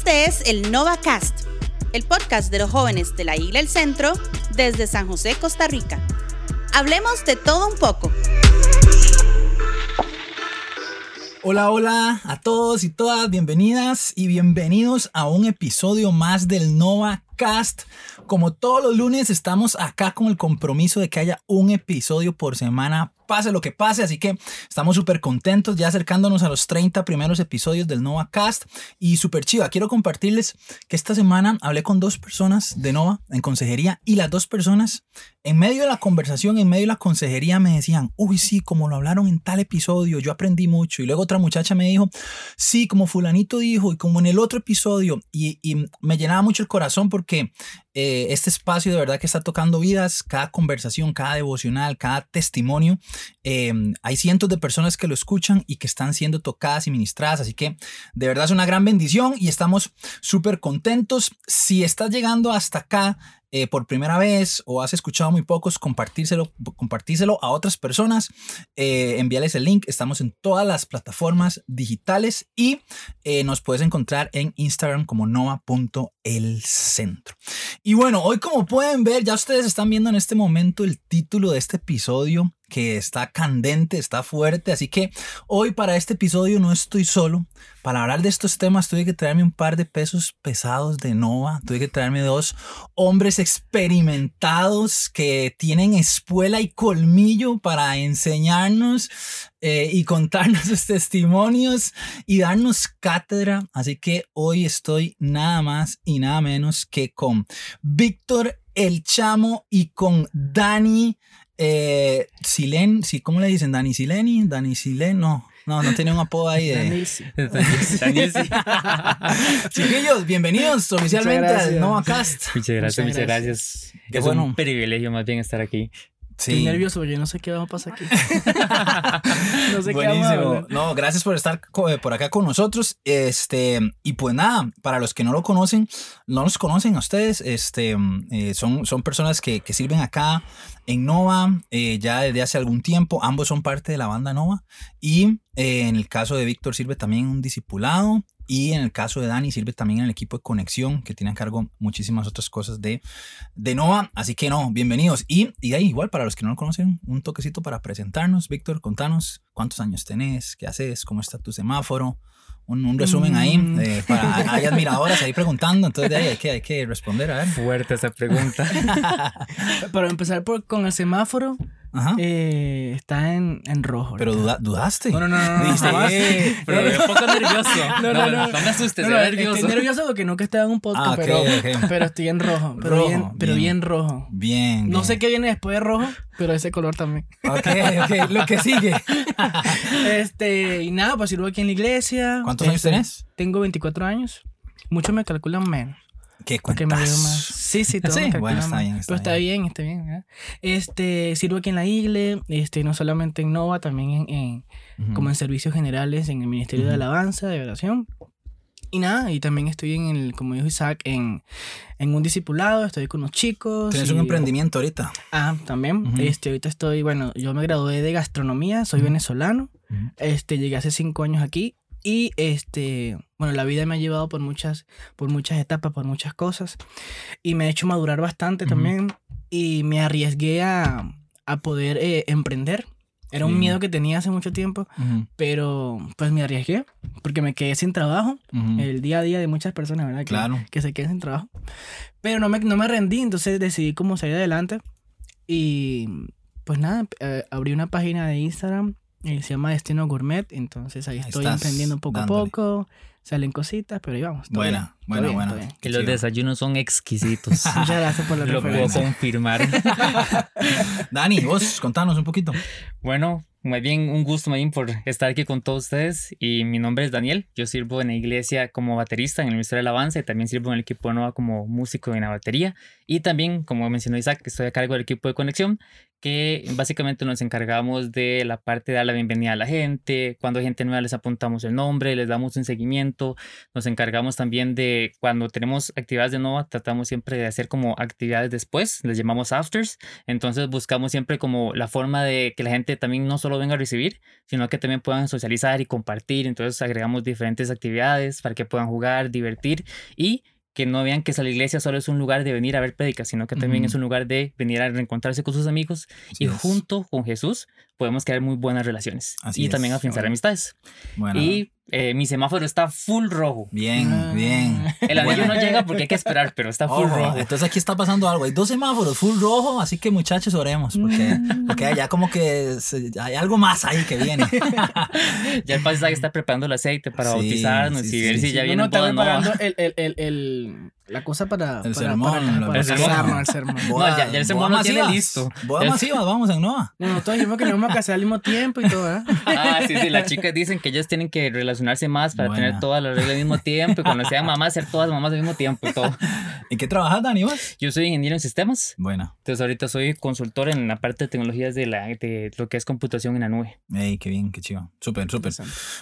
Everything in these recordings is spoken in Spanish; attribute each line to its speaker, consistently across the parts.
Speaker 1: Este es el NovaCast, el podcast de los jóvenes de la Isla El Centro desde San José, Costa Rica. Hablemos de todo un poco.
Speaker 2: Hola, hola a todos y todas, bienvenidas y bienvenidos a un episodio más del Nova Cast. Como todos los lunes estamos acá con el compromiso de que haya un episodio por semana pase lo que pase. Así que estamos súper contentos ya acercándonos a los 30 primeros episodios del Nova Cast. Y súper chiva, quiero compartirles que esta semana hablé con dos personas de Nova en consejería y las dos personas en medio de la conversación, en medio de la consejería me decían, uy, sí, como lo hablaron en tal episodio, yo aprendí mucho. Y luego otra muchacha me dijo, sí, como fulanito dijo y como en el otro episodio. Y, y me llenaba mucho el corazón porque eh, este espacio de verdad que está tocando vidas, cada conversación, cada devocional, cada testimonio. Em, hay cientos de personas que lo escuchan y que están siendo tocadas y ministradas, así que de verdad es una gran bendición y estamos súper contentos. Si estás llegando hasta acá, eh, por primera vez o has escuchado muy pocos, compartírselo, compartírselo a otras personas, eh, envíales el link. Estamos en todas las plataformas digitales y eh, nos puedes encontrar en Instagram como nova.elcentro. Y bueno, hoy como pueden ver, ya ustedes están viendo en este momento el título de este episodio que está candente, está fuerte. Así que hoy para este episodio no estoy solo. Para hablar de estos temas tuve que traerme un par de pesos pesados de Nova. Tuve que traerme dos hombres experimentados que tienen espuela y colmillo para enseñarnos eh, y contarnos sus testimonios y darnos cátedra. Así que hoy estoy nada más y nada menos que con Víctor el Chamo y con Dani eh, Silen, sí, ¿cómo le dicen? Dani Sileni, Dani Silen, no. No, no tiene un apodo ahí de. Chiquillos, bienvenidos oficialmente al Nova Cast.
Speaker 3: Muchas gracias, muchas gracias. es un privilegio más bien estar aquí.
Speaker 4: Sí. Estoy nervioso, yo no sé qué va a pasar aquí.
Speaker 2: no sé Buenísimo. Qué no, gracias por estar eh, por acá con nosotros. Este, y pues nada, para los que no lo conocen, no los conocen a ustedes, este, eh, son, son personas que, que, sirven acá en Nova eh, ya desde hace algún tiempo. Ambos son parte de la banda Nova. Y en el caso de Víctor sirve también un discipulado. Y en el caso de Dani sirve también en el equipo de conexión que tiene a cargo muchísimas otras cosas de, de Nova. Así que no, bienvenidos. Y, y ahí igual para los que no lo conocen, un toquecito para presentarnos. Víctor, contanos cuántos años tenés, qué haces, cómo está tu semáforo. Un, un, resumen ahí. Mm. Eh, para, hay admiradoras ahí preguntando, entonces de ahí hay que, hay que responder. A ver.
Speaker 3: Fuerte esa pregunta.
Speaker 4: para empezar por, con el semáforo, eh, está en, en rojo.
Speaker 2: Pero dudaste.
Speaker 3: No, no, no. no, no eh, pero un poco nervioso. No, no, no. No, me asustes, no, nervioso.
Speaker 4: Estoy nervioso porque nunca estaba en un podcast, ah, pero, pero estoy en rojo. Pero, rojo, bien, pero bien, rojo.
Speaker 2: Bien.
Speaker 4: No sé qué viene después de rojo, pero ese color también.
Speaker 2: Ok, ok. Lo que sigue.
Speaker 4: este, y nada, pues sirvo aquí en la iglesia.
Speaker 2: ¿Cuántos años
Speaker 4: este,
Speaker 2: tenés?
Speaker 4: Tengo 24 años. Muchos me calculan menos.
Speaker 2: ¿Qué cuentas?
Speaker 4: Sí, sí, todo.
Speaker 2: ¿Sí? Bueno, está bien. Está
Speaker 4: Pero está bien, está bien. ¿eh? Este, sirvo aquí en la iglesia, este, no solamente en Nova, también en, en como en servicios generales en el Ministerio de Alabanza, de Oración. Y nada, y también estoy en el, como dijo Isaac, en, en un discipulado, estoy con unos chicos.
Speaker 2: ¿Tienes un emprendimiento ahorita?
Speaker 4: Ah, también. Este, ahorita estoy, bueno, yo me gradué de gastronomía, soy venezolano. Este, llegué hace cinco años aquí y este, bueno, la vida me ha llevado por muchas, por muchas etapas, por muchas cosas. Y me ha hecho madurar bastante también. Y me arriesgué a, a poder eh, emprender. Era un miedo que tenía hace mucho tiempo, pero pues me arriesgué porque me quedé sin trabajo. El día a día de muchas personas, ¿verdad? Que,
Speaker 2: claro.
Speaker 4: que se quedan sin trabajo. Pero no me, no me rendí, entonces decidí cómo salir adelante. Y pues nada, eh, abrí una página de Instagram eh, se llama Destino Gourmet, entonces ahí, estoy aprendiendo poco a poco. Salen cositas, pero ahí vamos.
Speaker 2: Buena, buena, buena.
Speaker 3: Que los desayunos son exquisitos.
Speaker 4: Muchas gracias por la
Speaker 3: Lo puedo confirmar.
Speaker 2: Dani, vos contanos un poquito.
Speaker 3: Bueno, muy bien, un gusto muy bien por estar aquí con todos ustedes. Y mi nombre es Daniel. Yo sirvo en la iglesia como baterista en el Ministerio de Alabanza y también sirvo en el equipo de Nova como músico en la batería. Y también, como mencionó Isaac, estoy a cargo del equipo de conexión, que básicamente nos encargamos de la parte de dar la bienvenida a la gente, cuando hay gente nueva les apuntamos el nombre, les damos un seguimiento, nos encargamos también de cuando tenemos actividades de Nova, tratamos siempre de hacer como actividades después, les llamamos afters, entonces buscamos siempre como la forma de que la gente también no solo venga a recibir, sino que también puedan socializar y compartir, entonces agregamos diferentes actividades para que puedan jugar, divertir y que no vean que esa iglesia solo es un lugar de venir a ver prédicas, sino que también es un lugar de venir a reencontrarse con sus amigos y junto con Jesús podemos crear muy buenas relaciones y también afianzar amistades. Y eh, mi semáforo está full rojo.
Speaker 2: Bien, ah. bien.
Speaker 3: El anillo no llega porque hay que esperar, pero está full rojo.
Speaker 2: Entonces aquí está pasando algo. Hay dos semáforos full rojo, así que muchachos oremos, porque, mm. porque allá como que hay algo más ahí que viene.
Speaker 3: ya el pastor está preparando el aceite para bautizarnos y ver si ya viene
Speaker 4: preparando el, el, el, el la cosa para
Speaker 2: el sermón,
Speaker 3: el sermón. No, ya, ya el sermón lo tiene listo.
Speaker 2: Bodas masivas, vamos en Noa.
Speaker 4: No, todos dijimos que nos vamos a casar al mismo tiempo y todo, ¿eh?
Speaker 3: Ah, sí, sí, las chicas dicen que ellas tienen que relacionarse más para tener todas las reglas al mismo tiempo y cuando sean mamás, ser todas mamás al mismo tiempo y todo.
Speaker 2: ¿Y qué trabajas, Dani,
Speaker 3: Yo soy ingeniero en sistemas.
Speaker 2: Bueno.
Speaker 3: Entonces ahorita soy consultor en la parte de tecnologías de, la, de lo que es computación en la nube.
Speaker 2: Ey, qué bien, qué chido. Súper, súper.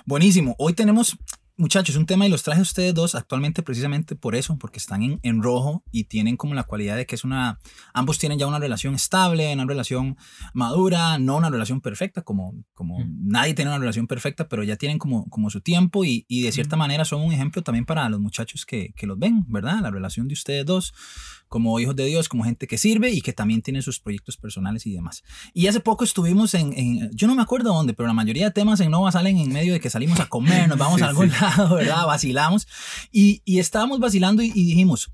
Speaker 2: Buenísimo. Hoy tenemos Muchachos, un tema y los traje a ustedes dos actualmente precisamente por eso, porque están en, en, rojo y tienen como la cualidad de que es una, ambos tienen ya una relación estable, una relación madura, no una relación perfecta, como, como nadie tiene una relación perfecta, pero ya tienen como, como su tiempo y, y de cierta manera son un ejemplo también para los muchachos que, que los ven, ¿verdad? La relación de ustedes dos como hijos de Dios, como gente que sirve y que también tiene sus proyectos personales y demás. Y hace poco estuvimos en, en yo no me acuerdo dónde, pero la mayoría de temas en Nova salen en medio de que salimos a comer, nos vamos a algún lado, ¿verdad? Vacilamos. Y, y estábamos vacilando y, dijimos,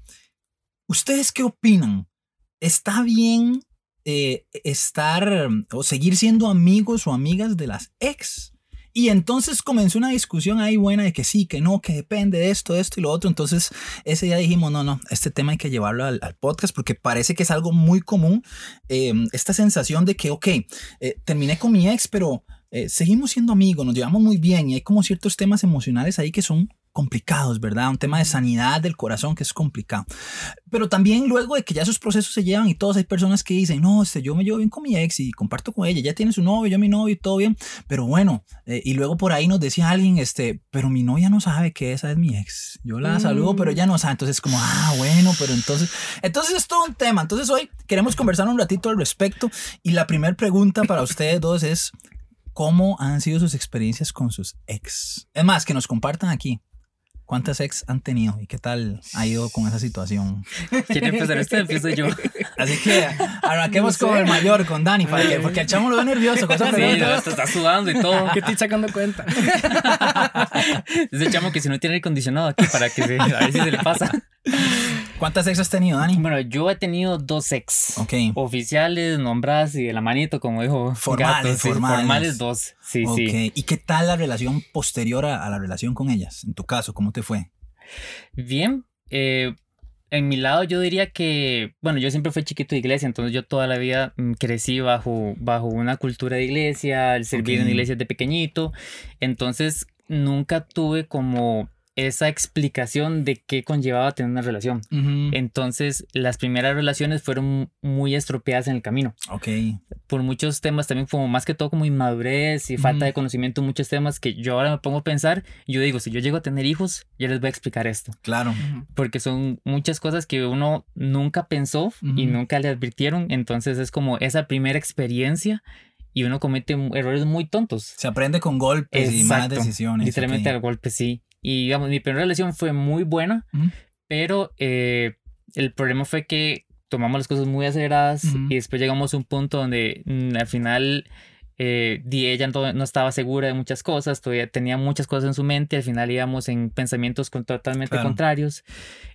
Speaker 2: ¿ustedes qué opinan? ¿Está bien eh, estar o seguir siendo amigos o amigas de las ex? Y entonces comenzó una discusión ahí buena de que sí, que no, que depende de esto, de esto y lo otro. Entonces ese día dijimos, no, no, este tema hay que llevarlo al, podcast porque parece que es algo muy común. Em, esta sensación de que, ok, eh, terminé con mi ex, pero eh, seguimos siendo amigos, nos llevamos muy bien y hay como ciertos temas emocionales ahí que son complicados, ¿verdad? Un tema de sanidad del corazón que es complicado. Pero también luego de que ya esos procesos se llevan y todos hay personas que dicen, no, este, yo me llevo bien con mi ex y comparto con ella, ya tiene su novio, yo mi novio y todo bien, pero bueno, eh, y luego por ahí nos decía alguien, este, pero mi novia no sabe que esa es mi ex. Yo la saludo, pero ella no sabe, entonces como, ah, bueno, pero entonces, entonces es todo un tema. Entonces hoy queremos conversar un ratito al respecto y la primera pregunta para ustedes dos es, ¿cómo han sido sus experiencias con sus ex? Es más, que nos compartan aquí. ¿Cuántas ex han tenido y qué tal ha ido con esa situación?
Speaker 3: ¿Quiere empezar usted? Empiezo yo.
Speaker 2: Así que arranquemos con el mayor, con Dani, para que, porque el chamo lo ve nervioso. Con
Speaker 3: sí, está sudando y todo.
Speaker 4: ¿Qué estoy sacando cuenta?
Speaker 3: Ese chamo que si no tiene aire acondicionado aquí para que se, a ver si se le pasa.
Speaker 2: ¿Cuántas ex has tenido, Dani?
Speaker 3: Bueno, yo he tenido dos ex.
Speaker 2: Ok.
Speaker 3: Oficiales, nombradas y de la manito, como dijo.
Speaker 2: Formales, formales.
Speaker 3: formales dos. Sí,
Speaker 2: sí. ¿Y qué tal la relación posterior a, la relación con ellas? En tu caso, ¿cómo te fue?
Speaker 3: Bien. Eh, en mi lado yo diría que, bueno, yo siempre fui chiquito de iglesia, entonces yo toda la vida mm, crecí bajo, bajo una cultura de iglesia, el servir en iglesias de pequeñito, entonces nunca tuve como esa explicación de qué conllevaba tener una relación. Entonces, las primeras relaciones fueron muy estropeadas en el camino.
Speaker 2: Ok.
Speaker 3: Por muchos temas también, como más que todo como inmadurez y falta de conocimiento, muchos temas que yo ahora me pongo a pensar y yo digo, si yo llego a tener hijos, ya les voy a explicar esto.
Speaker 2: Claro.
Speaker 3: Porque son muchas cosas que uno nunca pensó y nunca le advirtieron. Entonces, es como esa primera experiencia y uno comete errores muy tontos.
Speaker 2: Se aprende con golpes y malas decisiones.
Speaker 3: Literalmente al golpe, sí. Y digamos, mi primera relación fue muy buena, pero eh, el problema fue que tomamos las cosas muy aceleradas y después llegamos a un punto donde mm, al final eh, ella no, estaba segura de muchas cosas, todavía tenía muchas cosas en su mente, al final íbamos en pensamientos totalmente contrarios,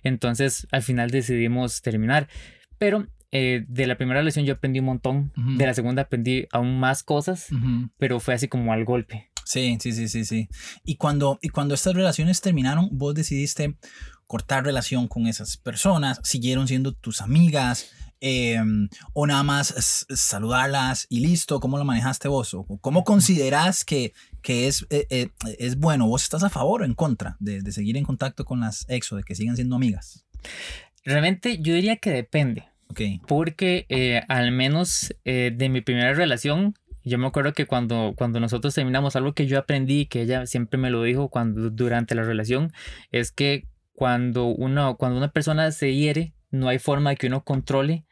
Speaker 3: entonces al final decidimos terminar. Pero eh, de la primera relación yo aprendí un montón, de la segunda aprendí aún más cosas, pero fue así como al golpe.
Speaker 2: Sí, sí, sí, sí, sí. Y cuando, y cuando estas relaciones terminaron, vos decidiste cortar relación con esas personas, siguieron siendo tus amigas, em, o nada más saludarlas y listo, ¿cómo lo manejaste vos? ¿O ¿Cómo consideras que, que es, eh, eh, es bueno? ¿Vos estás a favor o en contra de, de seguir en contacto con las ex o de que sigan siendo amigas?
Speaker 3: Realmente yo diría que depende
Speaker 2: Ok.
Speaker 3: Porque eh, al menos eh, de mi primera relación, yo me acuerdo que cuando, cuando nosotros terminamos, algo que yo aprendí, que ella siempre me lo dijo cuando, durante la relación, es que cuando, uno, cuando una persona se hiere, no hay forma de que uno controle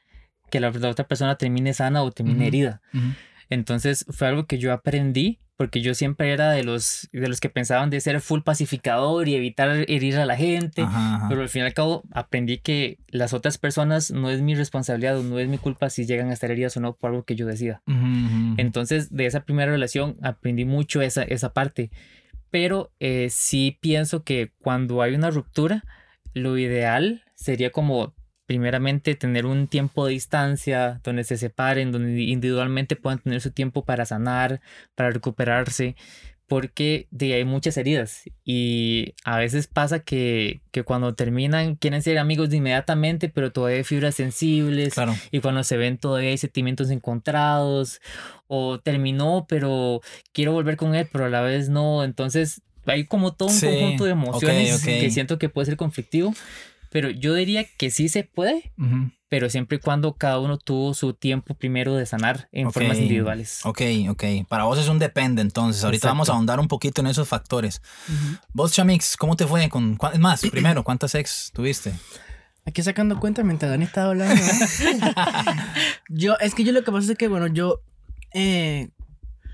Speaker 3: que la, la otra persona termine sana o termine
Speaker 2: Ujú.
Speaker 3: herida.
Speaker 2: Ujú.
Speaker 3: Entonces fue algo que yo aprendí porque yo siempre era de los, de los que pensaban de ser full pacificador y evitar herir a la gente.
Speaker 2: Ajá, ajá.
Speaker 3: Pero al fin y al cabo aprendí que las otras personas no es mi responsabilidad o no es mi culpa si llegan a estar heridas o no por algo que yo decida. Entonces de esa primera relación aprendí mucho esa, esa parte. Pero eh, sí pienso que cuando hay una ruptura, lo ideal sería como primeramente tener un tiempo de distancia donde se separen, donde individualmente puedan tener su tiempo para sanar, para recuperarse, porque de ahí hay muchas heridas. Y a veces pasa que, que cuando terminan quieren ser amigos de inmediatamente, pero todavía hay fibras sensibles
Speaker 2: Claro.
Speaker 3: y cuando se ven todavía hay sentimientos encontrados o terminó pero quiero volver con él pero a la vez no. Entonces hay como todo un
Speaker 2: Sí,
Speaker 3: conjunto de emociones que siento que puede ser conflictivo pero yo diría que sí se puede pero siempre y cuando cada uno tuvo su tiempo primero de sanar en formas individuales
Speaker 2: Ok, ok. Para vos es un depende, entonces. Ahorita
Speaker 3: Exacto.
Speaker 2: vamos a ahondar un poquito en esos factores. Vos, Chamix, ¿cómo te fue con... Es más, primero, ¿cuántas ex tuviste?
Speaker 4: Aquí sacando cuenta mientras Dani estaba hablando. ¿no? yo, es que yo lo que pasa es que, bueno, yo, eh,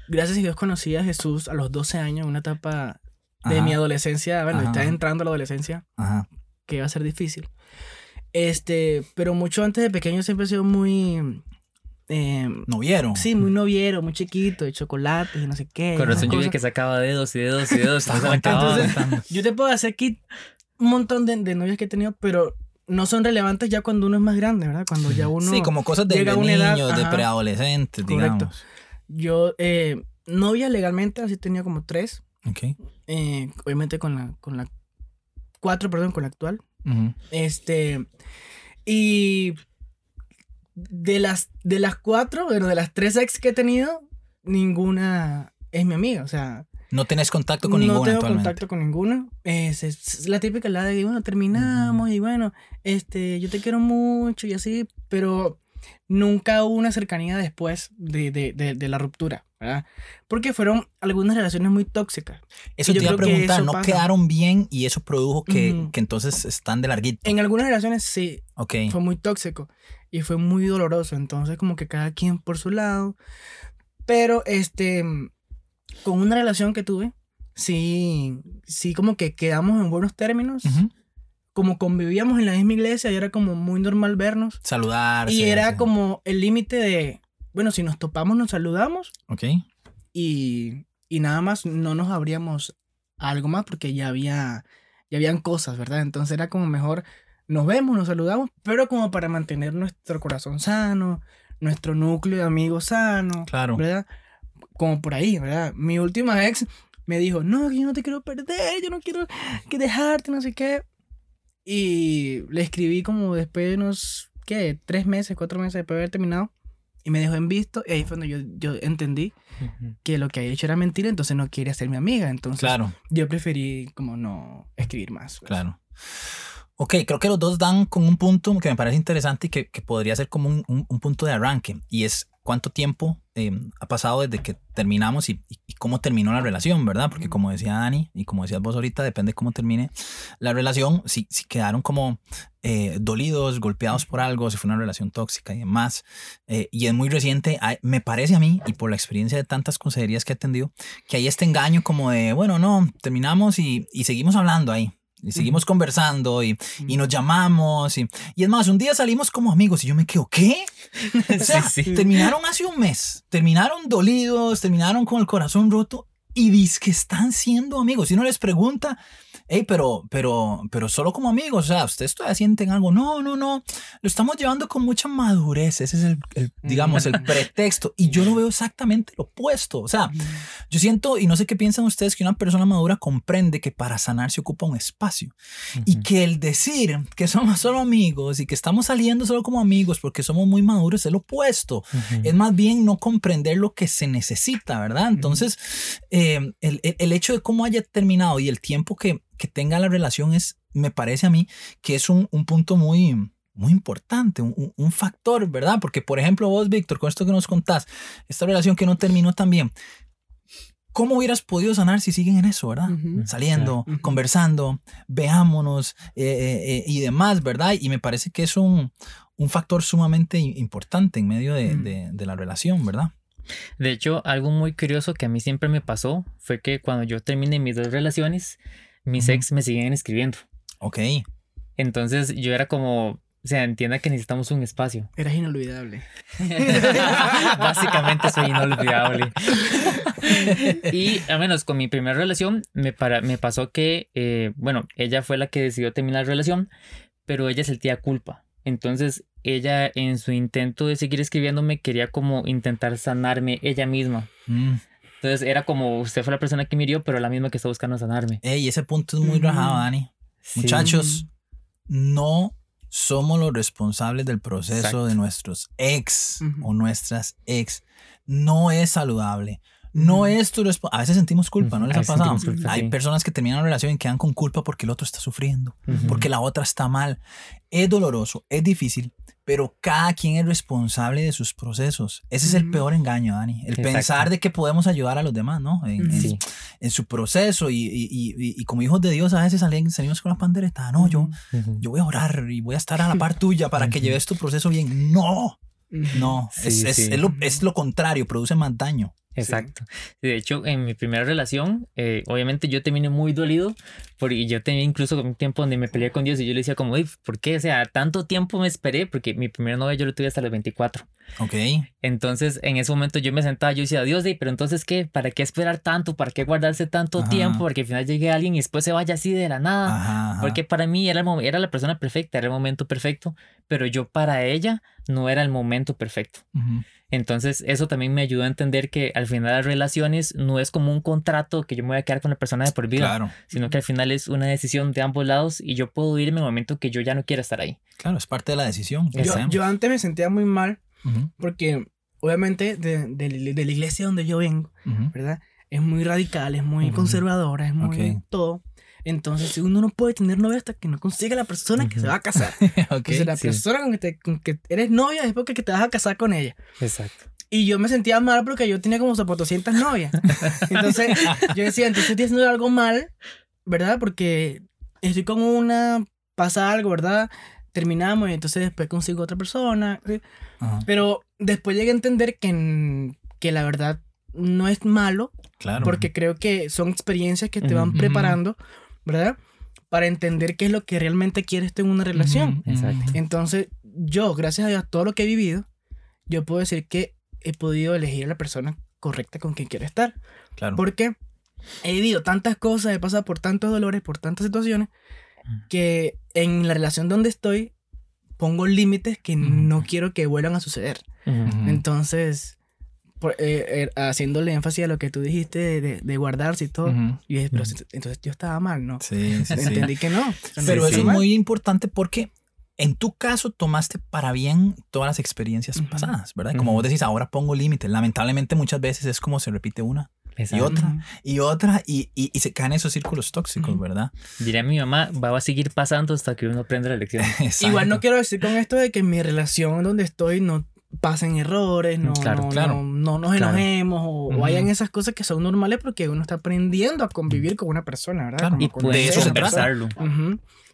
Speaker 4: gracias a Dios, conocí a Jesús a los 12 años, una etapa de
Speaker 2: Ajá.
Speaker 4: mi adolescencia. Bueno,
Speaker 2: Ajá.
Speaker 4: estaba entrando a la adolescencia,
Speaker 2: Ajá.
Speaker 4: Que iba a ser difícil. Este, pero mucho antes de pequeño siempre he sido muy. eh,
Speaker 2: ¿No vieron?
Speaker 4: sí, muy noviero, muy chiquito, de chocolates y no sé qué.
Speaker 3: con
Speaker 4: esas
Speaker 3: razón yo vi que sacaba dedos y dedos y dedos.
Speaker 4: Yo te puedo hacer aquí un montón de, de novias que he tenido, pero no son relevantes ya cuando uno es más grande, ¿verdad? Cuando ya uno.
Speaker 2: sí, como cosas de,
Speaker 4: llega
Speaker 2: de
Speaker 4: edad,
Speaker 2: niños, de preadolescentes,
Speaker 4: Correcto.
Speaker 2: digamos.
Speaker 4: Yo, eh, novia legalmente, así tenía como tres.
Speaker 2: Ok.
Speaker 4: eh, obviamente con la, con la. Cuatro, perdón, con la actual. Este. Y. De las, de las cuatro, bueno, de las tres ex que he tenido, ninguna es mi amiga. O sea,
Speaker 2: No tenés contacto con
Speaker 4: no
Speaker 2: ninguna
Speaker 4: tengo
Speaker 2: actualmente.
Speaker 4: contacto con ninguna. Es, es la típica la de, bueno, terminamos y bueno, este, yo te quiero mucho y así, pero nunca hubo una cercanía después de, de, de, de la ruptura, ¿verdad? Porque fueron algunas relaciones muy tóxicas.
Speaker 2: Eso
Speaker 4: Y
Speaker 2: te
Speaker 4: yo
Speaker 2: iba a preguntar, ¿no
Speaker 4: pasa.
Speaker 2: quedaron bien y eso produjo que,
Speaker 4: Ujú.
Speaker 2: que entonces están de larguito?
Speaker 4: En algunas relaciones sí,
Speaker 2: Ok.
Speaker 4: fue muy tóxico y fue muy doloroso. Entonces, como que cada quien por su lado. Pero, este, con una relación que tuve, sí, sí, como que quedamos en buenos términos.
Speaker 2: Ujú.
Speaker 4: Como convivíamos en la misma iglesia y era como muy normal vernos.
Speaker 2: Saludar.
Speaker 4: Y era como el límite de, bueno, si nos topamos, nos saludamos
Speaker 2: Ok.
Speaker 4: y, y nada más no nos abríamos algo más porque ya había, ya habían cosas, ¿verdad? Entonces era como mejor, nos vemos, nos saludamos, pero como para mantener nuestro corazón sano, nuestro núcleo de amigos sano,
Speaker 2: Claro.
Speaker 4: ¿verdad? Como por ahí, ¿verdad? Mi última ex me dijo, no, que yo no te quiero perder, yo no quiero que dejarte, no sé qué. Y le escribí como después de unos, ¿qué? Tres meses, cuatro meses después de haber terminado. Y me dejó en visto. Y ahí fue donde yo, yo entendí que lo que había hecho era mentira, entonces no quiere ser mi amiga. Entonces
Speaker 2: Claro,
Speaker 4: yo preferí como no escribir más. pues.
Speaker 2: claro. Ok, creo que los dos dan con un punto que me parece interesante y que, que podría ser como un, un- un punto de arranque. Y es cuánto tiempo eh, ha pasado desde que terminamos y, cómo terminó la relación, ¿verdad? Porque como decía Dani y como decías vos ahorita, depende de cómo termine la relación, si, si quedaron como eh, dolidos, golpeados por algo, si fue una relación tóxica y demás. Eh, y es muy reciente, hay- me parece a mí, y por la experiencia de tantas consejerías que he atendido, que hay este engaño como de, bueno, no, terminamos y, y seguimos hablando ahí. Y seguimos conversando y, y nos llamamos. Y, y es más, un día salimos como amigos y yo me quedo, ¿qué? O sea,
Speaker 3: Sí, sí.
Speaker 2: terminaron hace un mes, terminaron dolidos, terminaron con el corazón roto y dice que están siendo amigos. Y uno les pregunta, hey, pero, pero, pero solo como amigos, o sea, ¿ustedes todavía sienten algo? No, no, no, lo estamos llevando con mucha madurez, ese es el, el, digamos, el pretexto. Y yo lo veo exactamente lo opuesto, o sea, yo siento, y no sé qué piensan ustedes, que una persona madura comprende que para sanar se ocupa un espacio. Y que el decir que somos solo amigos y que estamos saliendo solo como amigos porque somos muy maduros es lo opuesto. Es más bien no comprender lo que se necesita, ¿verdad? Entonces, eh, el, el- el hecho de cómo haya terminado y el tiempo que, que tenga la relación es, me parece a mí, que es un, un punto muy, muy importante, un, un, factor, ¿verdad? Porque, por ejemplo, vos, Víctor, con esto que nos contás, esta relación que no terminó tan bien, ¿cómo hubieras podido sanar si siguen en eso, verdad? Saliendo, conversando, veámonos eh, eh, eh, y demás, ¿verdad? Y me parece que es un, un factor sumamente importante en medio de, de, de la relación, ¿verdad?
Speaker 3: De hecho, algo muy curioso que a mí siempre me pasó fue que cuando yo terminé mis dos relaciones, mis ex me siguen escribiendo.
Speaker 2: Ok.
Speaker 3: Entonces yo era como, o sea, entienda que necesitamos un espacio.
Speaker 4: Eras inolvidable.
Speaker 3: Básicamente soy inolvidable. y al menos con mi primera relación me, para, me pasó que, eh, bueno, ella fue la que decidió terminar la relación, pero ella sentía culpa. Entonces ella en su intento de seguir escribiéndome quería como intentar sanarme ella misma. Mm. Entonces era como usted fue la persona que me hirió, pero la misma que está buscando sanarme.
Speaker 2: Ey, ese punto es muy rajado, Dani. Muchachos, no somos los responsables del proceso de nuestros ex o nuestras ex. No es saludable. No es tu A veces sentimos culpa, ¿no les ha pasado? Hay personas que terminan una relación y quedan con culpa porque el otro está sufriendo, porque la otra está mal. Es doloroso, es difícil, pero cada quien es responsable de sus procesos. Ese es el peor engaño, Dani. El pensar de que podemos ayudar a los demás, ¿no? En, su proceso y, y, como hijos de Dios a veces salimos con la pandereta. No, yo, yo voy a orar y voy a estar a la par tuya para que lleves tu proceso bien. No, no, es, es, lo, es lo contrario, produce más daño.
Speaker 3: Exacto. De hecho, en mi primera relación, eh, obviamente yo terminé muy dolido, porque yo tenía incluso un tiempo donde me peleé con Dios y yo le decía como, ¿por qué? O sea, tanto tiempo me esperé, porque mi primera novia yo lo tuve hasta los 24.
Speaker 2: Ok.
Speaker 3: Entonces, en ese momento yo me sentaba, yo decía, Dios, pero entonces, ¿qué? ¿Para qué esperar tanto? ¿Para qué guardarse tanto tiempo? Porque al final llegue alguien y después se vaya así de la nada. Porque para mí era, el, era la persona perfecta, era el momento perfecto, pero yo para ella no era el momento perfecto. Entonces, eso también me ayudó a entender que al final las relaciones no es como un contrato que yo me voy a quedar con la persona de por vida, sino que al final es una decisión de ambos lados y yo puedo irme en el momento que yo ya no quiera estar ahí.
Speaker 2: Claro, es parte de la decisión.
Speaker 4: Yo, antes me sentía muy mal porque obviamente de, de, la iglesia donde yo vengo, ¿verdad? Es muy radical, es muy conservadora, es muy todo. Entonces, uno no puede tener novia hasta que no consiga la persona que se va a casar. okay, la persona con que, te, con que eres novia es porque te vas a casar con ella.
Speaker 3: Exacto.
Speaker 4: Y yo me sentía mal porque yo tenía como 200 novias. Entonces, yo decía, entonces estoy haciendo algo mal, ¿verdad? Porque estoy con una, pasa algo, ¿verdad? Terminamos y entonces después consigo otra persona. Pero después llegué a entender que, que la verdad no es malo.
Speaker 2: Claro.
Speaker 4: Porque creo que son experiencias que te van preparando ¿verdad? Para entender qué es lo que realmente quieres en una relación.
Speaker 3: Exacto.
Speaker 4: Entonces, yo, gracias a Dios, todo lo que he vivido, yo puedo decir que he podido elegir a la persona correcta con quien quiero estar.
Speaker 2: Claro.
Speaker 4: Porque he vivido tantas cosas, he pasado por tantos dolores, por tantas situaciones, que en la relación donde estoy pongo límites que no quiero que vuelvan a suceder. Entonces, eh, eh, haciéndole énfasis a lo que tú dijiste de, de, guardarse y todo. Y pero entonces yo estaba mal, ¿no?
Speaker 2: Sí, sí,
Speaker 4: Entendí que no.
Speaker 2: Pero eso es muy importante porque en tu caso tomaste para bien todas las experiencias pasadas, ¿verdad? Como vos decís, ahora pongo límites. Lamentablemente muchas veces es como se repite una y otra y otra y, y, se caen esos círculos tóxicos, ¿verdad?
Speaker 3: Diría mi mamá, va a seguir pasando hasta que uno aprenda la lección.
Speaker 4: Igual no quiero decir con esto de que mi relación donde estoy no pasen errores, no, no, no, nos enojemos o, hayan esas cosas que son normales porque uno está aprendiendo a convivir con una persona, ¿verdad?
Speaker 3: y puede conversarlo.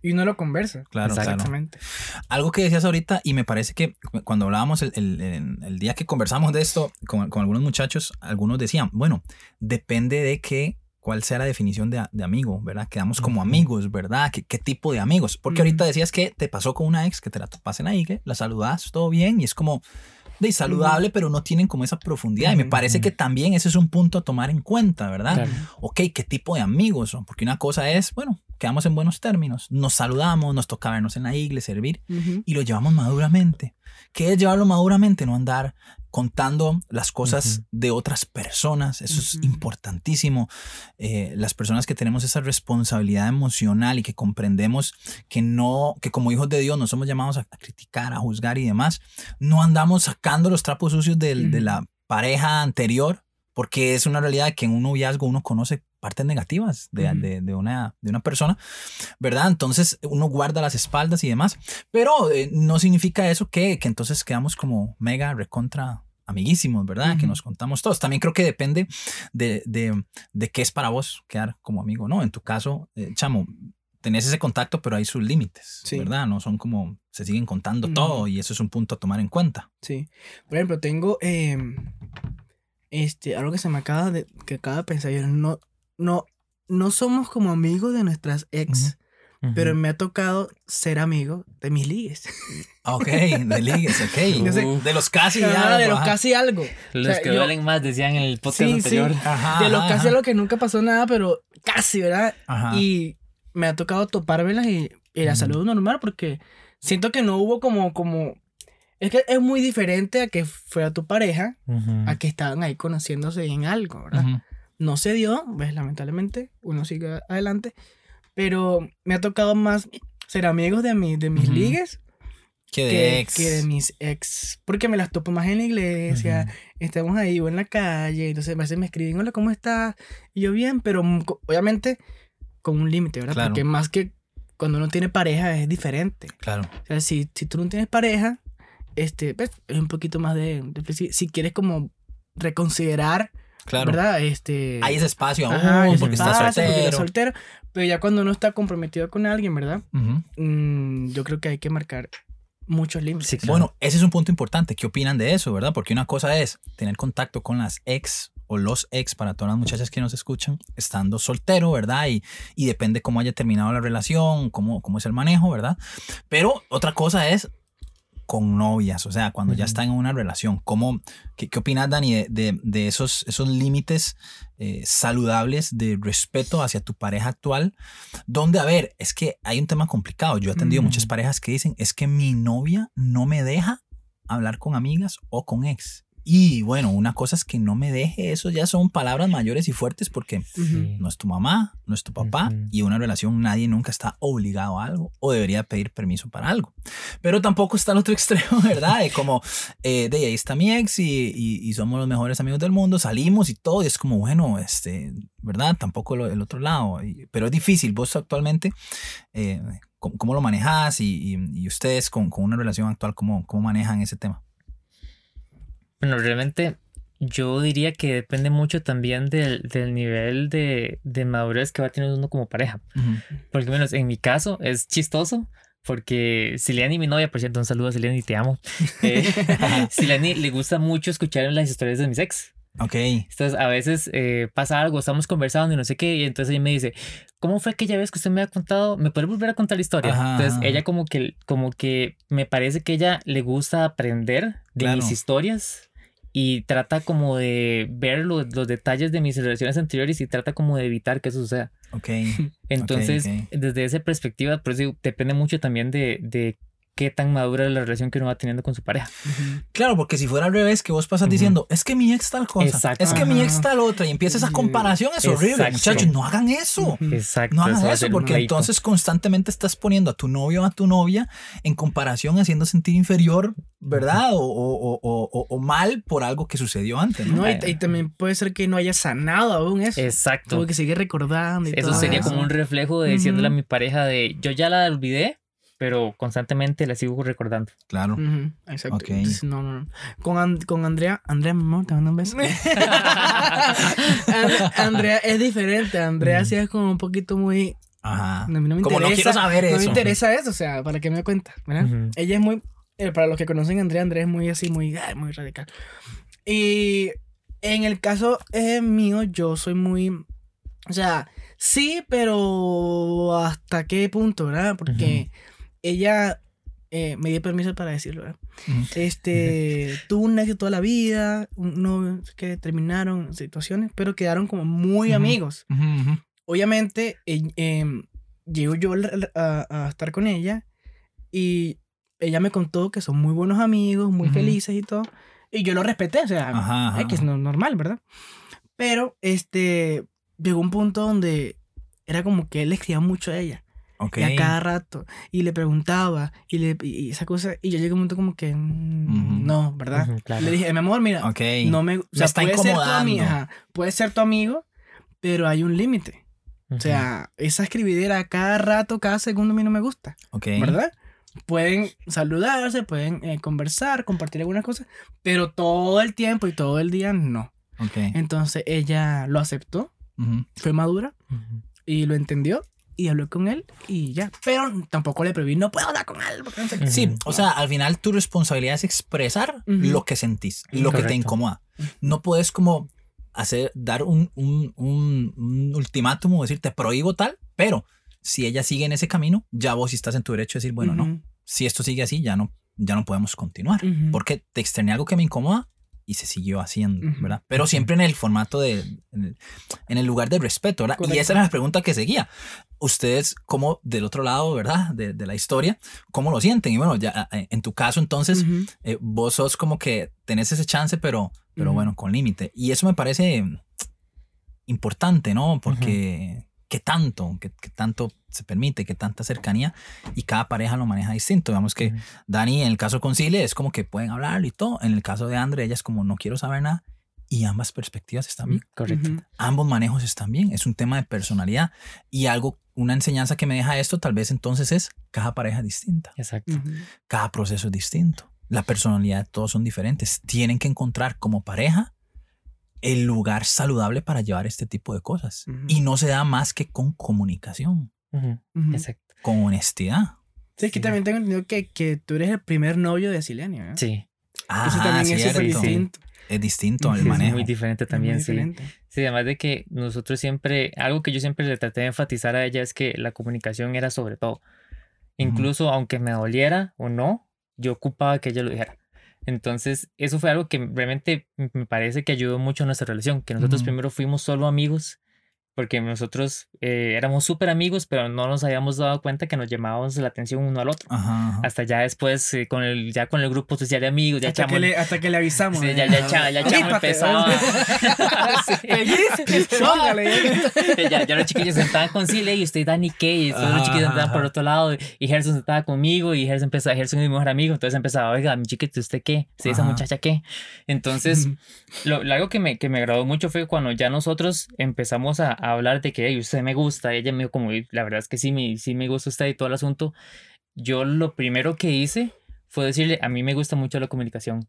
Speaker 4: Y uno lo conversa.
Speaker 2: Claro, Exactamente. Algo que decías ahorita, y me parece que cuando hablábamos el, el, el día que conversamos de esto con, con, algunos muchachos, algunos decían, bueno, depende de qué cuál sea la definición de, de amigo, ¿verdad? Quedamos como amigos, ¿verdad? ¿Qué, ¿Qué, tipo de amigos? Porque ahorita decías que te pasó con una ex, que te la topas en ahí, que la saludas, todo bien, y es como de saludable, pero no tienen como esa profundidad. Y me parece que también ese es un punto a tomar en cuenta, ¿verdad? Ok, ¿qué tipo de amigos son? Porque una cosa es, bueno, quedamos en buenos términos, nos saludamos, nos toca vernos en la iglesia, servir, y lo llevamos maduramente. ¿Qué es llevarlo maduramente? No andar contando las cosas de otras personas. Eso es importantísimo. Eh, las personas que tenemos esa responsabilidad emocional y que comprendemos que no, que como hijos de Dios no somos llamados a, criticar, a juzgar y demás, no andamos sacando los trapos sucios de la pareja anterior, porque es una realidad que en un noviazgo uno conoce partes negativas de, de, de, una, de una persona, ¿verdad? Entonces uno guarda las espaldas y demás, pero eh, no significa eso que, que entonces quedamos como mega recontra amiguísimos, ¿verdad? Que nos contamos todos. También creo que depende de, de, de, qué es para vos quedar como amigo, ¿no? En tu caso, eh, chamo, tenés ese contacto, pero hay sus límites, ¿verdad? No son como, se siguen contando todo y eso es un punto a tomar en cuenta.
Speaker 4: Sí. Por ejemplo, tengo em, este, algo que se me acaba de, que acaba de pensar, yo no, no, no somos como amigos de nuestras ex. Pero me ha tocado ser amigo de mis ligues.
Speaker 2: Ok, de ligues, ok. de los casi algo.
Speaker 4: De los casi algo.
Speaker 3: Los que duelen más, decían en el podcast anterior.
Speaker 4: de los casi algo que nunca pasó nada, pero casi, ¿verdad? Y me ha tocado topármelas y, y la saludo normal porque siento que no hubo como, como... Es que es muy diferente a que fuera tu pareja, a que estaban ahí conociéndose en algo, ¿verdad? No se dio, ves, lamentablemente, uno sigue adelante, pero me ha tocado más ser amigos de, mi, de mis ligues
Speaker 2: que de ex.
Speaker 4: Que de mis ex. Porque me las topo más en la iglesia, estamos ahí o en la calle, entonces a veces me escriben, hola, ¿cómo estás? Y yo bien, pero obviamente con un límite, ¿verdad? Porque más que cuando uno tiene pareja es diferente.
Speaker 2: Claro.
Speaker 4: O sea, si, si tú no tienes pareja, este, pues, es un poquito más de, Si quieres como reconsiderar, claro. ¿verdad? Este,
Speaker 2: hay ese espacio aún porque, soltero.
Speaker 4: soltero. Pero ya cuando uno está comprometido con alguien, ¿verdad? Mm, yo creo que hay que marcar muchos límites.
Speaker 2: Bueno, ese es un punto importante. ¿Qué opinan de eso, verdad? Porque una cosa es tener contacto con las ex o los ex para todas las muchachas que nos escuchan, estando soltero, ¿verdad? Y, y depende cómo haya terminado la relación, cómo, cómo es el manejo, ¿verdad? Pero otra cosa es con novias, o sea, cuando ya están en una relación. ¿Cómo, qué, qué opinas, Dani, de, de, esos, esos límites eh, saludables de respeto hacia tu pareja actual? Donde, a ver, es que hay un tema complicado. Yo he atendido muchas parejas que dicen, es que mi novia no me deja hablar con amigas o con ex. Y bueno, una cosa es que no me deje, eso ya son palabras mayores y fuertes porque no es tu mamá, no es tu papá y una relación nadie nunca está obligado a algo o debería pedir permiso para algo. Pero tampoco está el otro extremo, ¿verdad? De como, eh, de ahí está mi ex y, y, somos los mejores amigos del mundo, salimos y todo y es como, bueno, este, ¿verdad? Tampoco el otro lado. pero es difícil, vos actualmente... Eh, ¿cómo, lo manejas y, y, ustedes con, con, una relación actual, cómo, cómo manejan ese tema?
Speaker 3: Bueno, realmente yo diría que depende mucho también del, del nivel de, de, madurez que va a tener uno como pareja. Porque, menos en mi caso, es chistoso. Porque Sileni, mi novia, por cierto, un saludo a Sileni, te amo. Eh, Sileni le gusta mucho escuchar las historias de mis ex.
Speaker 2: Ok.
Speaker 3: Entonces, a veces eh, pasa algo, estamos conversando y no sé qué, y entonces ella me dice, ¿cómo fue aquella vez que usted me ha contado? ¿Me puede volver a contar la historia? entonces, ella como que, como que me parece que ella le gusta aprender de mis historias y trata como de ver los, los, detalles de mis relaciones anteriores y trata como de evitar que eso suceda.
Speaker 2: Ok.
Speaker 3: Entonces, desde esa perspectiva, por eso depende mucho también de, de qué tan madura es la relación que uno va teniendo con su pareja.
Speaker 2: Claro, porque si fuera al revés, que vos pasas diciendo, es que mi ex tal cosa, es que mi ex tal otra, y empieza esa comparación, es horrible. Muchachos, no hagan eso.
Speaker 3: Exacto.
Speaker 2: No hagan eso, porque entonces constantemente estás poniendo a tu novio o a tu novia en comparación, haciendo sentir inferior, ¿verdad? O, o, o, o, mal por algo que sucedió antes.
Speaker 4: ¿no? y, también puede ser que no haya sanado aún eso.
Speaker 3: Exacto.
Speaker 4: Como que sigue recordando. Y
Speaker 3: eso sería como un reflejo de diciéndole a mi pareja de, yo ya la olvidé, pero constantemente la sigo recordando.
Speaker 2: Claro.
Speaker 4: Exacto. no, no, no. Con, con Andrea, Andrea, amor, te mando un beso. Andrea es diferente. Andrea sí es como un poquito muy.
Speaker 2: Ajá.
Speaker 4: No, no me
Speaker 2: como no quiero saber eso.
Speaker 4: No me interesa eso, o sea, para que me dé cuenta, ¿verdad? Ella es muy. Eh, para los que conocen a Andrea, Andrea es muy así, muy, muy radical. Y en el caso eh, mío, yo soy muy. O sea, sí, pero ¿hasta qué punto, verdad? Porque ella eh, me dio permiso para decirlo, ¿verdad? Este, tuvo un éxito toda la vida, no que terminaron situaciones, pero quedaron como muy amigos. Obviamente, eh, llego yo a, estar con ella y ella me contó que son muy buenos amigos, muy felices y todo. Y yo lo respeté, o sea, es que es normal, ¿verdad? Pero, este, llegó un punto donde era como que él le escribía mucho a ella. Y a cada rato. Y le preguntaba. Y, le, y esa cosa. Y yo llegué a un momento como que. Mm, no, ¿verdad? Le dije, mi amor, mira. No me. O sea, puede ser tu amigo. Puede ser tu amigo. pero hay un límite. O sea, esa escribidera cada rato, cada segundo a mí no me gusta,
Speaker 2: Ok.
Speaker 4: ¿verdad? Pueden saludarse, pueden eh, conversar, compartir algunas cosas, pero todo el tiempo y todo el día no.
Speaker 2: Ok.
Speaker 4: Entonces ella lo aceptó, fue madura y lo entendió y habló con él y ya. Pero tampoco le prohibí, no puedo hablar con él. porque no sé qué".
Speaker 2: Sí,
Speaker 3: Ujú.
Speaker 2: o sea, al final tu responsabilidad es expresar
Speaker 4: Ujú.
Speaker 2: lo que sentís, lo que te
Speaker 3: Correcto.
Speaker 2: incomoda. No puedes como hacer, dar un, un, un, un ultimátum o decir te prohíbo tal, pero si ella sigue en ese camino, ya vos estás en tu derecho de decir, bueno, no,
Speaker 4: Ujú,
Speaker 2: si esto sigue así, ya no, ya no podemos continuar. Porque te externé algo que me incomoda y se siguió haciendo. ¿verdad? Pero siempre en el formato de, en el, en el lugar de respeto, ¿verdad? Y
Speaker 4: Correcto.
Speaker 2: esa era la pregunta que seguía. Ustedes, como del otro lado, ¿verdad? De, de la historia, ¿cómo lo sienten? Y bueno, ya en tu caso, entonces,
Speaker 4: Ujú.
Speaker 2: eh, vos sos como que tenés ese chance, pero, pero
Speaker 4: Ujú.
Speaker 2: bueno, con límite. Y eso me parece importante, ¿no? Porque qué tanto, qué, qué tanto se permite, qué tanta cercanía y cada pareja lo maneja distinto. Digamos que. Dani, en el caso con Cile, es como que pueden hablar y todo. En el caso de Andre, ella es como no quiero saber nada. Y ambas perspectivas están bien.
Speaker 3: Correcto.
Speaker 2: Ambos manejos están bien. Es un tema de personalidad. Y algo, una enseñanza que me deja esto, tal vez entonces es cada pareja es distinta.
Speaker 3: Exacto.
Speaker 4: Ujú.
Speaker 2: Cada proceso es distinto. La personalidad de todos son diferentes. Tienen que encontrar como pareja el lugar saludable para llevar este tipo de cosas.
Speaker 4: Ujú.
Speaker 2: Y no se da más que con comunicación,
Speaker 3: Ujú.
Speaker 4: Ujú.
Speaker 3: Exacto.
Speaker 2: con honestidad.
Speaker 4: Sí, es que
Speaker 3: Sí.
Speaker 4: también tengo entendido que, que tú eres el primer novio de Silenia. ¿no?
Speaker 3: Sí.
Speaker 2: Ah,
Speaker 4: Eso también es distinto.
Speaker 2: Es distinto el
Speaker 3: Sí,
Speaker 2: manejo.
Speaker 3: Es muy diferente también,
Speaker 4: muy diferente.
Speaker 3: Sí, además de que nosotros siempre, algo que yo siempre le traté de enfatizar a ella es que la comunicación era sobre todo. Incluso aunque me doliera o no, yo ocupaba que ella lo dijera. Entonces, eso fue algo que realmente me parece que ayudó mucho a nuestra relación, que nosotros
Speaker 2: Ujú.
Speaker 3: primero fuimos solo amigos, porque nosotros eh, éramos súper amigos, pero no nos habíamos dado cuenta que nos llamábamos la atención uno al otro.
Speaker 2: Ajá, ajá.
Speaker 3: Hasta ya después, eh, con el, ya con el grupo social de amigos, ya
Speaker 4: Hasta que,
Speaker 3: echamos...
Speaker 4: le, hasta que le avisamos.
Speaker 3: Sí,
Speaker 4: ¿eh?
Speaker 3: ya, ya, cha- ya Chamo empezaba. Ya, ya los chiquillos se sentaban con Sile y usted, Dani, ¿qué? Y después los chiquillos se sentaban por otro lado y Gerson se sentaba conmigo y Gerson empezaba, Gerson es mi mejor amigo, entonces empezaba, oiga, mi chiquito, ¿usted qué? ¿Sí, esa muchacha qué? Entonces, lo, lo algo que me, que me agradó mucho fue cuando ya nosotros empezamos a, a hablar de que "Ey, usted me gusta, ella me dijo como, la verdad es que sí, me, sí me gusta usted y todo el asunto. Yo lo primero que hice fue decirle, a mí me gusta mucho la comunicación.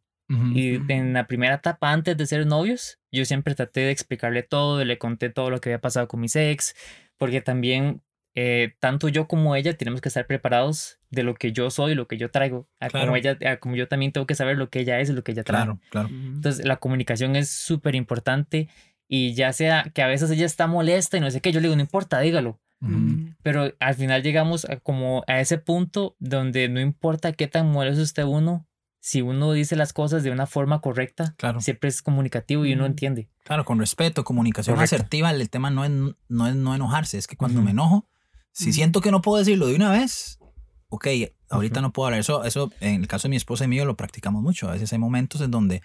Speaker 3: Y en la primera etapa, antes de ser novios, yo siempre traté de explicarle todo, le conté todo lo que había pasado con mis ex, porque también eh, tanto yo como ella tenemos que estar preparados de lo que yo soy, lo que yo traigo, a
Speaker 2: Claro.
Speaker 3: como ella, a como yo también tengo que saber lo que ella es y lo que ella trae.
Speaker 2: Claro, claro.
Speaker 3: Entonces, la comunicación es súper importante y ya sea que a veces ella está molesta y no sé qué, yo le digo, no importa, dígalo.
Speaker 2: Ujú.
Speaker 3: Pero al final llegamos a como a ese punto donde no importa qué tan molesto esté uno, si uno dice las cosas de una forma correcta,
Speaker 2: Claro.
Speaker 3: siempre es comunicativo y uno entiende.
Speaker 2: Claro, con respeto, comunicación
Speaker 3: Correcto.
Speaker 2: asertiva. El tema no es, no es no enojarse, es que cuando
Speaker 3: Ujú.
Speaker 2: me enojo, si
Speaker 4: Ujú.
Speaker 2: siento que no puedo decirlo de una vez, ok, ahorita no puedo hablar. Eso, eso, en el caso de mi esposa y mío, lo practicamos mucho. A veces hay momentos en donde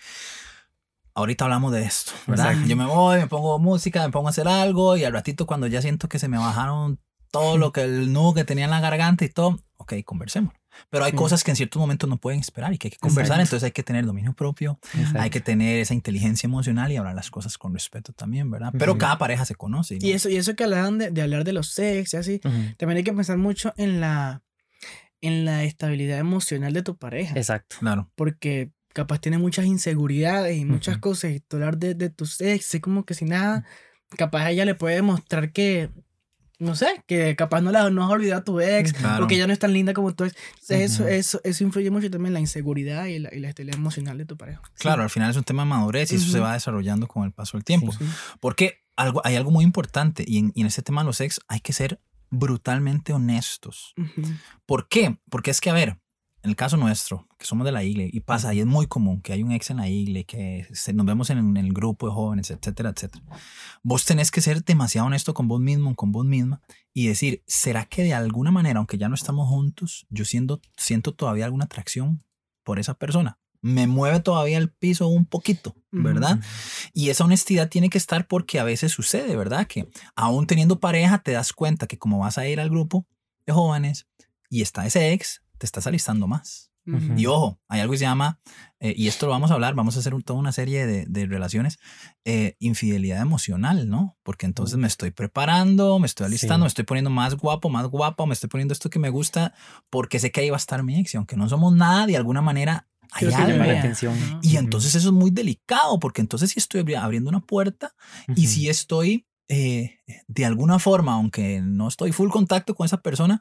Speaker 2: ahorita hablamos de esto, ¿verdad?
Speaker 3: Exacto.
Speaker 2: Yo me voy, me pongo música, me pongo a hacer algo y al ratito cuando ya siento que se me bajaron todo lo que el nudo que tenía en la garganta y todo, ok, conversemos. Pero hay
Speaker 3: Ujú.
Speaker 2: cosas que en ciertos momentos no pueden esperar y que hay que conversar,
Speaker 3: Exacto.
Speaker 2: entonces hay que tener dominio propio, hay que tener esa inteligencia emocional y hablar las cosas con respeto también, ¿verdad? Pero cada pareja se conoce. ¿no?
Speaker 4: Y eso, y eso que hablaban de, de hablar de los sex y así,
Speaker 3: Ujú.
Speaker 4: también hay que pensar mucho en la, en la estabilidad emocional de tu pareja.
Speaker 3: Exacto.
Speaker 2: Claro.
Speaker 4: Porque capaz tiene muchas inseguridades y muchas
Speaker 3: Ujú.
Speaker 4: cosas. Y hablar de, de tus ex, es como que si nada, capaz a ella le puede demostrar que, no sé, que capaz no, la, no has olvidado a tu ex,
Speaker 2: Claro.
Speaker 4: o que ella no es tan linda como tu ex. Entonces, eso,
Speaker 3: Ujú.
Speaker 4: eso, eso influye mucho también en la inseguridad y la, y la estabilidad emocional de tu pareja.
Speaker 2: Claro, al final es un tema de madurez y eso se va desarrollando con el paso del tiempo.
Speaker 4: Sí.
Speaker 2: Porque algo, hay algo muy importante y en, y en este tema de los ex hay que ser brutalmente honestos.
Speaker 4: Ujú.
Speaker 2: ¿Por qué? Porque es que, a ver, en el caso nuestro, que somos de la iglesia, y pasa, y es muy común que hay un ex en la iglesia, que se- nos vemos en, en el grupo de jóvenes, etcétera, etcétera. Vos tenés que ser demasiado honesto con vos mismo, con vos misma, y decir, ¿será que de alguna manera, aunque ya no estamos juntos, yo siento, siento todavía alguna atracción por esa persona? Me mueve todavía el piso un poquito, ¿verdad? Y esa honestidad tiene que estar porque a veces sucede, ¿verdad? Que aún teniendo pareja te das cuenta que como vas a ir al grupo de jóvenes y está ese ex, te estás alistando más.
Speaker 4: Ujú.
Speaker 2: Y ojo, hay algo que se llama, eh, y esto lo vamos a hablar, vamos a hacer un- toda una serie de, de relaciones, eh, infidelidad emocional, ¿no? Porque entonces me estoy preparando, me estoy alistando,
Speaker 3: Sí.
Speaker 2: me estoy poniendo más guapo, más guapa, me estoy poniendo esto que me gusta, porque sé que ahí va a estar mi ex, y aunque no somos nada, de alguna manera hay
Speaker 4: Creo que
Speaker 2: algo.
Speaker 3: llama la atención.
Speaker 4: Ajá.
Speaker 2: Y
Speaker 3: Ujú.
Speaker 2: entonces eso es muy delicado, porque entonces si estoy abri- abriendo una puerta y si estoy eh, de alguna forma, aunque no estoy full contacto con esa persona,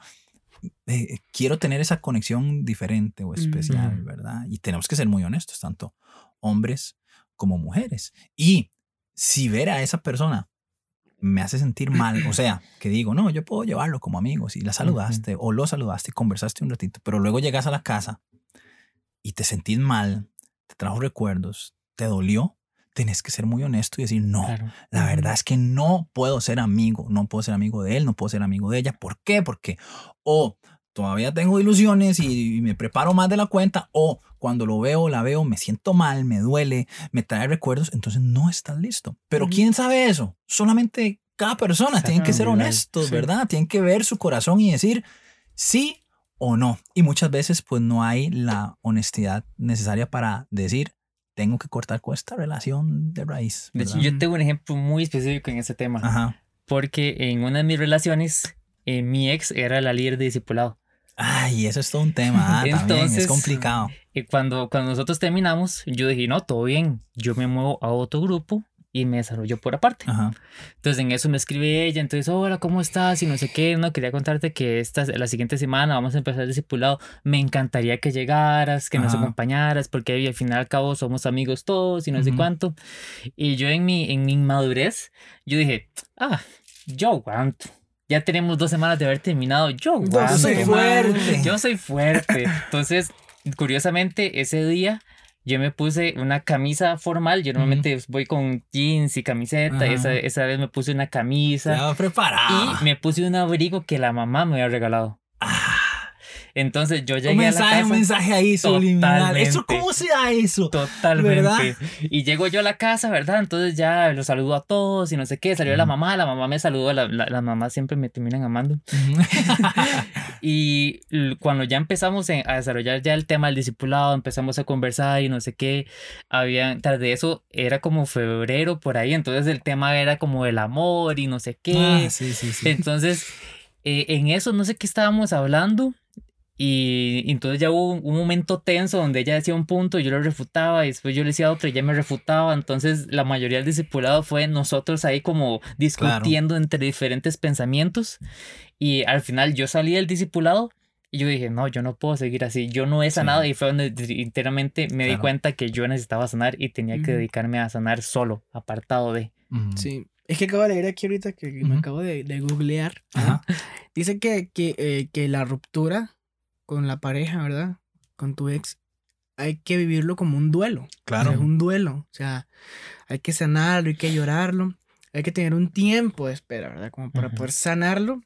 Speaker 2: eh, quiero tener esa conexión diferente o especial. ¿verdad? Y tenemos que ser muy honestos, tanto hombres como mujeres. Y si ver a esa persona me hace sentir mal, o sea, que digo, no, yo puedo llevarlo como amigos y la saludaste o lo saludaste y conversaste un ratito, pero luego llegas a la casa y te sentís mal, te trajo recuerdos, te dolió, tenés que ser muy honesto y decir, no,
Speaker 3: Claro.
Speaker 2: la verdad es que no puedo ser amigo, no puedo ser amigo de él, no puedo ser amigo de ella. ¿Por qué? Porque o todavía tengo ilusiones y me preparo más de la cuenta o cuando lo veo, la veo, me siento mal, me duele, me trae recuerdos, entonces no estás listo. Pero. ¿quién sabe eso? Solamente cada persona. Tienen que ser honestos,
Speaker 4: sí.
Speaker 2: ¿verdad? Tienen que ver su corazón y decir sí o no. Y muchas veces pues no hay la honestidad necesaria para decir tengo que cortar con esta relación de raíz.
Speaker 3: De hecho,
Speaker 2: ¿verdad?
Speaker 3: yo tengo un ejemplo muy específico en ese tema.
Speaker 2: Ajá.
Speaker 3: Porque en una de mis relaciones, eh, mi ex era la líder de discipulado.
Speaker 2: Ay, eso es todo un tema. ah, también es
Speaker 3: Entonces,
Speaker 2: complicado.
Speaker 3: Y cuando, cuando nosotros terminamos, yo dije, no, todo bien. Yo me muevo a otro grupo y me desarrollo por aparte.
Speaker 2: Ajá.
Speaker 3: Entonces en eso me escribe ella, entonces, hola, ¿cómo estás? Y no sé qué, no, quería contarte que esta, la siguiente semana vamos a empezar el discipulado. Me encantaría que llegaras, que nos
Speaker 2: Ajá.
Speaker 3: acompañaras, porque al final al cabo somos amigos todos y no sé
Speaker 2: Ujú.
Speaker 3: cuánto. Y yo en mi, en mi inmadurez, yo dije, ah, yo aguanto. Ya tenemos dos semanas de haber terminado, yo
Speaker 4: Yo
Speaker 3: aguanto.
Speaker 2: soy
Speaker 3: man.
Speaker 2: fuerte.
Speaker 3: Yo soy fuerte. Entonces, curiosamente, ese día yo me puse una camisa formal. Yo normalmente voy con jeans y camiseta. Esa, esa vez me puse una camisa
Speaker 2: Estaba preparado.
Speaker 3: y me puse un abrigo que la mamá me había regalado.
Speaker 2: Ah,
Speaker 3: Entonces yo
Speaker 2: un
Speaker 3: llegué a la
Speaker 2: mensaje,
Speaker 3: casa.
Speaker 2: un mensaje ahí subliminal. ¿Eso cómo se da eso?
Speaker 3: Totalmente.
Speaker 2: ¿Verdad?
Speaker 3: Y llego yo a la casa, ¿verdad? Entonces ya los saludo a todos y no sé qué. Salió la
Speaker 2: Ujú.
Speaker 3: mamá, la mamá me saludó. La, la, las mamás siempre me terminan amando. Y l- cuando ya empezamos en- a desarrollar ya el tema del discipulado, empezamos a conversar y no sé qué, había, tras de eso era como febrero por ahí, entonces el tema era como el amor y no sé qué.
Speaker 2: Ah, sí, sí, sí.
Speaker 3: Entonces, eh, en eso no sé qué estábamos hablando. Y, y entonces ya hubo un, un momento tenso donde ella decía un punto, yo lo refutaba y después yo le decía otro y ella me refutaba. Entonces la mayoría del discipulado fue nosotros ahí como discutiendo entre diferentes pensamientos. Y al final yo salí del discipulado y yo dije, no, yo no puedo seguir así. Yo no he
Speaker 2: Sí.
Speaker 3: sanado y fue donde enteramente me di
Speaker 2: Claro.
Speaker 3: cuenta que yo necesitaba sanar y tenía que
Speaker 4: Ujú.
Speaker 3: dedicarme a sanar solo, apartado de...
Speaker 2: Ujú.
Speaker 4: Sí. Es que acabo de leer aquí ahorita que me
Speaker 2: Ujú.
Speaker 4: acabo de, de googlear.
Speaker 2: Ajá.
Speaker 4: Dice que, que, eh, que la ruptura con la pareja, ¿verdad? Con tu ex, hay que vivirlo como un duelo. O sea,
Speaker 2: Claro.
Speaker 4: es un duelo. O sea, hay que sanarlo, hay que llorarlo. Hay que tener un tiempo de espera, ¿verdad? Como para
Speaker 3: Ujú.
Speaker 4: poder sanarlo.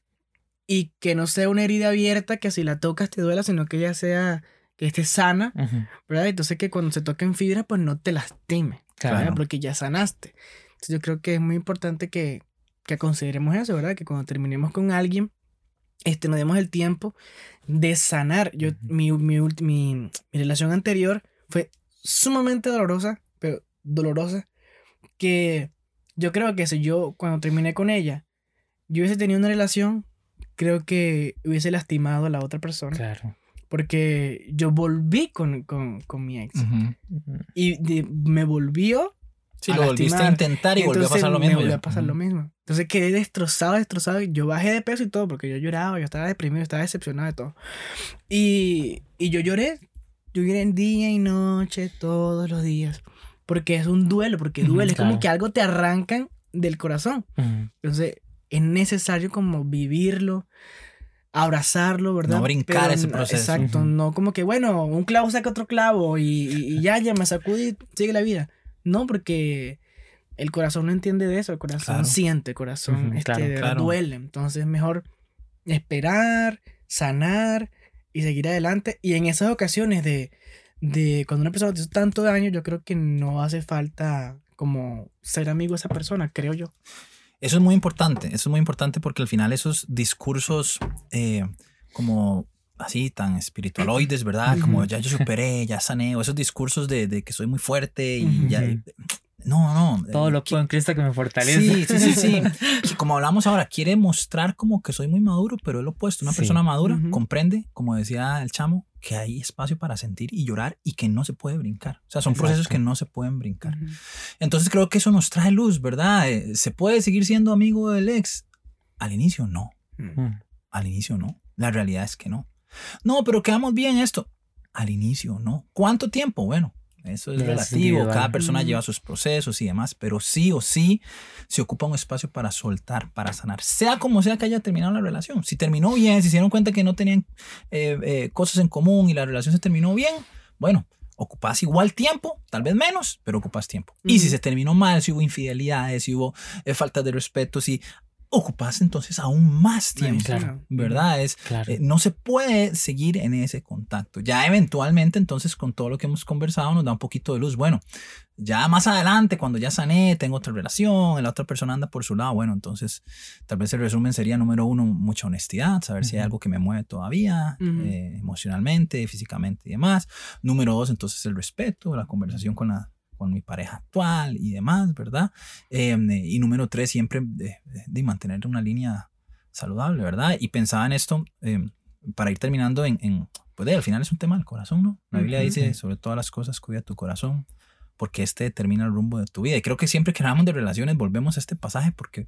Speaker 4: Y que no sea una herida abierta que si la tocas te duela, sino que ya sea que esté sana,
Speaker 3: Ujú,
Speaker 4: ¿verdad? Entonces que cuando se toquen fibra, pues no te lastime,
Speaker 3: Claro.
Speaker 4: ¿verdad? Porque ya sanaste. Entonces yo creo que es muy importante que, que consideremos eso, ¿verdad? Que cuando terminemos con alguien, este, nos demos el tiempo de sanar. Yo, mi, mi, mi, mi relación anterior fue sumamente dolorosa, pero dolorosa, que yo creo que si yo, cuando terminé con ella, yo hubiese tenido una relación, creo que hubiese lastimado a la otra persona,
Speaker 3: Claro.
Speaker 4: porque yo volví con, con, con mi ex.
Speaker 2: Ujú.
Speaker 3: Ujú.
Speaker 4: Y de- me volvió
Speaker 2: Sí,
Speaker 4: a
Speaker 2: lo volviste a
Speaker 4: lastimar.
Speaker 2: intentar y volvió a pasar lo
Speaker 4: me
Speaker 2: mismo.
Speaker 4: volvió
Speaker 2: ya.
Speaker 4: a pasar lo
Speaker 2: Ujú.
Speaker 4: mismo. Entonces quedé destrozado, destrozado. Yo bajé de peso y todo porque yo lloraba, yo estaba deprimido, estaba decepcionado de todo. Y, y yo lloré. Yo lloré día y noche, todos los días. Porque es un duelo, porque duele. Es como
Speaker 3: claro.
Speaker 4: que algo te arrancan del corazón.
Speaker 3: Ujú.
Speaker 4: Entonces es necesario como vivirlo, abrazarlo, ¿verdad?
Speaker 2: No brincar ese
Speaker 4: no-
Speaker 2: proceso.
Speaker 4: Exacto,
Speaker 3: Ujú.
Speaker 4: no como que, bueno, un clavo saca otro clavo y, y- y ya, ya me sacudí, sigue la vida. No, porque el corazón no entiende de eso, el corazón
Speaker 2: Claro.
Speaker 4: siente, el corazón este,
Speaker 3: claro,
Speaker 4: de verdad
Speaker 2: claro.
Speaker 4: duele. Entonces es mejor esperar, sanar y seguir adelante. Y en esas ocasiones de, de cuando una persona te hizo tanto daño, yo creo que no hace falta como ser amigo de esa persona, creo yo.
Speaker 2: Eso es muy importante, eso es muy importante porque al final esos discursos eh, como así tan espiritualoides, ¿verdad? Como ya yo superé, ya sané, o esos discursos de, de que soy muy fuerte y ya... No, no.
Speaker 3: Todo
Speaker 2: eh,
Speaker 3: lo puedo en Cristo que me fortalece.
Speaker 2: Sí, sí, sí, sí. Y como hablamos ahora, quiere mostrar como que soy muy maduro, pero es lo opuesto. Una
Speaker 3: Sí.
Speaker 2: persona madura comprende, como decía el chamo, que hay espacio para sentir y llorar y que no se puede brincar. O sea, son procesos
Speaker 3: Exacto.
Speaker 2: que no se pueden brincar. Entonces creo que eso nos trae luz, ¿verdad? Eh, ¿Se puede seguir siendo amigo del ex? Al inicio no.
Speaker 3: Mm.
Speaker 2: Al inicio no. La realidad es que no. No, pero quedamos bien esto. Al inicio no. ¿Cuánto tiempo? Bueno, eso es relativo. Cada persona lleva sus procesos y demás, pero sí o sí se ocupa un espacio para soltar, para sanar, sea como sea que haya terminado la relación. Si terminó bien, si se dieron cuenta que no tenían eh, eh, cosas en común y la relación se terminó bien, bueno, ocupas igual tiempo, tal vez menos, pero ocupas tiempo. Y si se terminó mal, si hubo infidelidades, si hubo eh, falta de respeto, si ocupas entonces aún más tiempo.
Speaker 3: claro.
Speaker 2: ¿Verdad? Es,
Speaker 3: Claro.
Speaker 2: eh, no se puede seguir en ese contacto. Ya eventualmente, entonces, con todo lo que hemos conversado, nos da un poquito de luz. Bueno, ya más adelante, cuando ya sané, tengo otra relación, la otra persona anda por su lado, bueno, entonces, tal vez el resumen sería, número uno, mucha honestidad, saber si hay algo que me mueve todavía,
Speaker 4: Ujú.
Speaker 2: eh, emocionalmente, físicamente y demás. Número dos, entonces, el respeto, la conversación con la con mi pareja actual y demás, ¿verdad? Eh, y número tres, siempre de, de- de mantener una línea saludable, ¿verdad? Y pensaba en esto eh, para ir terminando en, en, pues de, al final es un tema del corazón, ¿no? La Biblia
Speaker 4: Ujú.
Speaker 2: dice, sobre todas las cosas, cuida tu corazón, porque este determina el rumbo de tu vida. Y creo que siempre que hablamos de relaciones volvemos a este pasaje, porque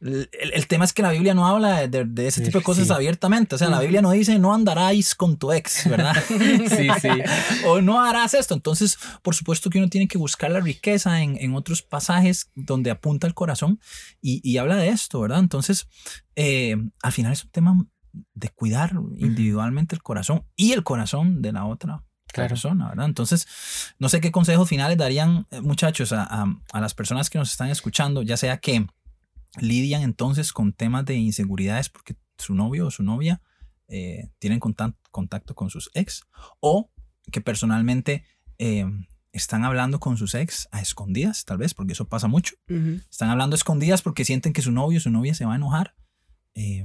Speaker 2: el, el- tema es que la Biblia no habla de, de- ese tipo de cosas
Speaker 3: sí.
Speaker 2: abiertamente. O sea, la. Biblia no dice, no andaráis con tu ex, ¿verdad?
Speaker 3: Sí, sí.
Speaker 2: o no harás esto. Entonces, por supuesto que uno tiene que buscar la riqueza en, en otros pasajes donde apunta el corazón y, y habla de esto, ¿verdad? Entonces, eh, al final es un tema de cuidar individualmente el corazón y el corazón de la otra
Speaker 3: Claro.
Speaker 2: persona, ¿verdad? Entonces, no sé qué consejos finales darían, eh, muchachos, a, a- a las personas que nos están escuchando, ya sea que lidian entonces con temas de inseguridades porque su novio o su novia eh, tienen contacto con sus ex o que personalmente eh, están hablando con sus ex a escondidas, tal vez, porque eso pasa mucho. Están hablando a escondidas porque sienten que su novio o su novia se va a enojar. Eh,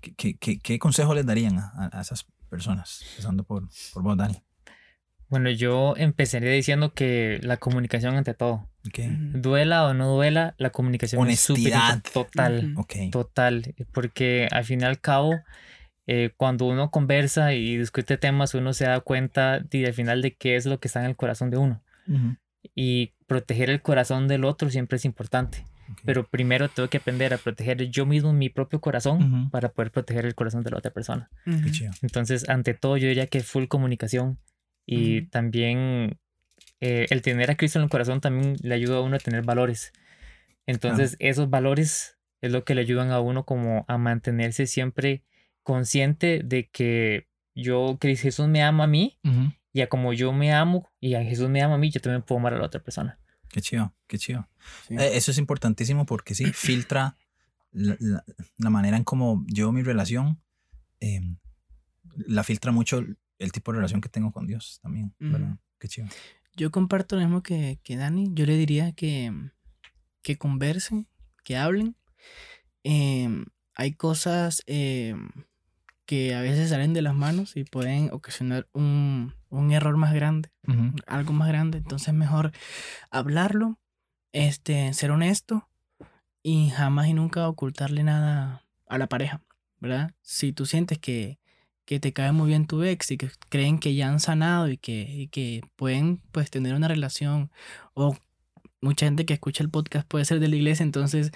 Speaker 2: ¿qué, qué- qué- qué consejo les darían a, a- a esas personas? Empezando por, por vos, Dani.
Speaker 3: Bueno, yo empezaría diciendo que la comunicación ante todo.
Speaker 2: Ok.
Speaker 4: Ujú.
Speaker 3: Duela o no duela, la comunicación es súper
Speaker 2: Honestidad.
Speaker 3: importante. total.
Speaker 4: Ujú.
Speaker 2: Ok.
Speaker 3: Total, porque al fin y al cabo, eh, cuando uno conversa y discute temas, uno se da cuenta de, al final de qué es lo que está en el corazón de uno. Y proteger el corazón del otro siempre es importante. Pero primero tengo que aprender a proteger yo mismo mi propio corazón para poder proteger el corazón de la otra persona. Entonces, ante todo, yo diría que full comunicación y también eh, el tener a Cristo en el corazón también le ayuda a uno a tener valores. Entonces, esos valores es lo que le ayudan a uno como a mantenerse siempre consciente de que yo, que Jesús me ama a mí y a como yo me amo y a Jesús me ama a mí, yo también puedo amar a la otra persona.
Speaker 2: Qué chido, qué chido.
Speaker 4: Sí.
Speaker 2: Eh, Eso es importantísimo porque sí, filtra la, la- la manera en cómo yo mi relación, eh, la filtra mucho el tipo de relación que tengo con Dios también. Qué chido.
Speaker 4: Yo comparto lo mismo que, que Dani. Yo le diría que, que conversen, que hablen. Em, hay cosas em, que a veces salen de las manos y pueden ocasionar un, un error más grande, algo más grande. Entonces es mejor hablarlo, este, ser honesto y jamás y nunca ocultarle nada a la pareja, ¿verdad? Si tú sientes que, que te cae muy bien tu ex y que creen que ya han sanado y que, y que pueden pues tener una relación o mucha gente que escucha el podcast puede ser de la iglesia, entonces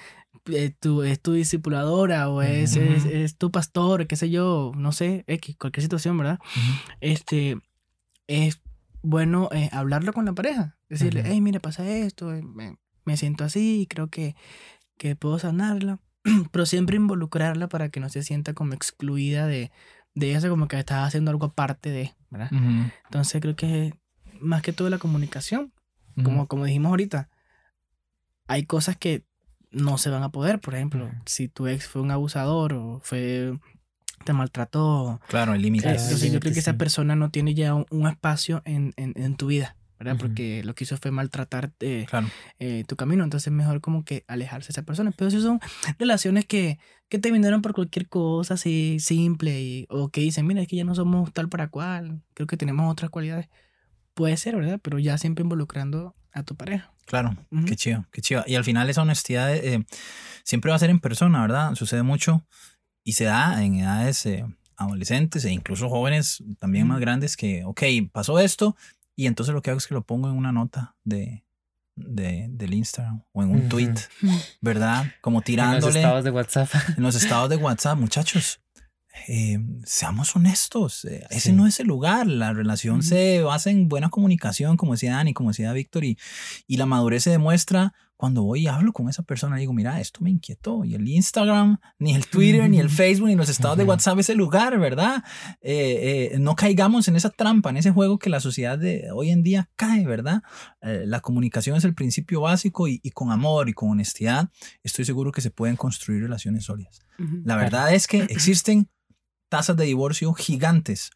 Speaker 4: eh, tú, es tu discipuladora o es, es, es tu pastor, qué sé yo, no sé, X, cualquier situación, ¿verdad? Este, es bueno eh, hablarlo con la pareja, decirle, hey, mira, pasa esto, eh, me, me siento así, creo que, que puedo sanarla, pero siempre involucrarla para que no se sienta como excluida de, de eso, como que estás haciendo algo aparte de, ¿verdad? Entonces creo que más que todo la comunicación, como, como dijimos ahorita, hay cosas que no se van a poder, por ejemplo, si tu ex fue un abusador o fue te maltrató,
Speaker 2: Claro, el límite.
Speaker 3: Claro,
Speaker 4: entonces yo creo que esa persona no tiene ya un, un espacio en, en, en tu vida, ¿verdad? Porque lo que hizo fue maltratar eh,
Speaker 2: Claro.
Speaker 4: eh, tu camino, entonces es mejor como que alejarse de esa persona. Pero si son relaciones que, que terminaron por cualquier cosa así simple y, o que dicen, mira, es que ya no somos tal para cual, creo que tenemos otras cualidades. Puede ser, ¿verdad? Pero ya siempre involucrando a tu pareja.
Speaker 2: Claro,
Speaker 4: Ujú.
Speaker 2: qué chido, qué chido. Y al final esa honestidad eh, siempre va a ser en persona, ¿verdad? Sucede mucho y se da en edades eh, adolescentes e incluso jóvenes también más grandes que, ok, pasó esto y entonces lo que hago es que lo pongo en una nota de, de- del Instagram o en un
Speaker 3: Ujú.
Speaker 2: tweet, ¿verdad? Como
Speaker 3: En los
Speaker 2: tirándole
Speaker 3: estados de WhatsApp.
Speaker 2: en los estados de WhatsApp, muchachos. eh, seamos honestos, eh, ese
Speaker 3: Sí.
Speaker 2: no es el lugar, la relación
Speaker 4: Ujú.
Speaker 2: se basa en buena comunicación, como decía Dani, como decía Víctor, y, y la madurez se demuestra cuando voy y hablo con esa persona, digo, mira, esto me inquietó, y el Instagram, ni el Twitter, ni el Facebook, ni los estados de. WhatsApp es el lugar, ¿verdad? Eh, eh, no caigamos en esa trampa, en ese juego que la sociedad de hoy en día cae, ¿verdad? Eh, la comunicación es el principio básico y, y con amor y con honestidad estoy seguro que se pueden construir relaciones sólidas. La
Speaker 3: Claro.
Speaker 2: verdad es que existen tasas de divorcio gigantes,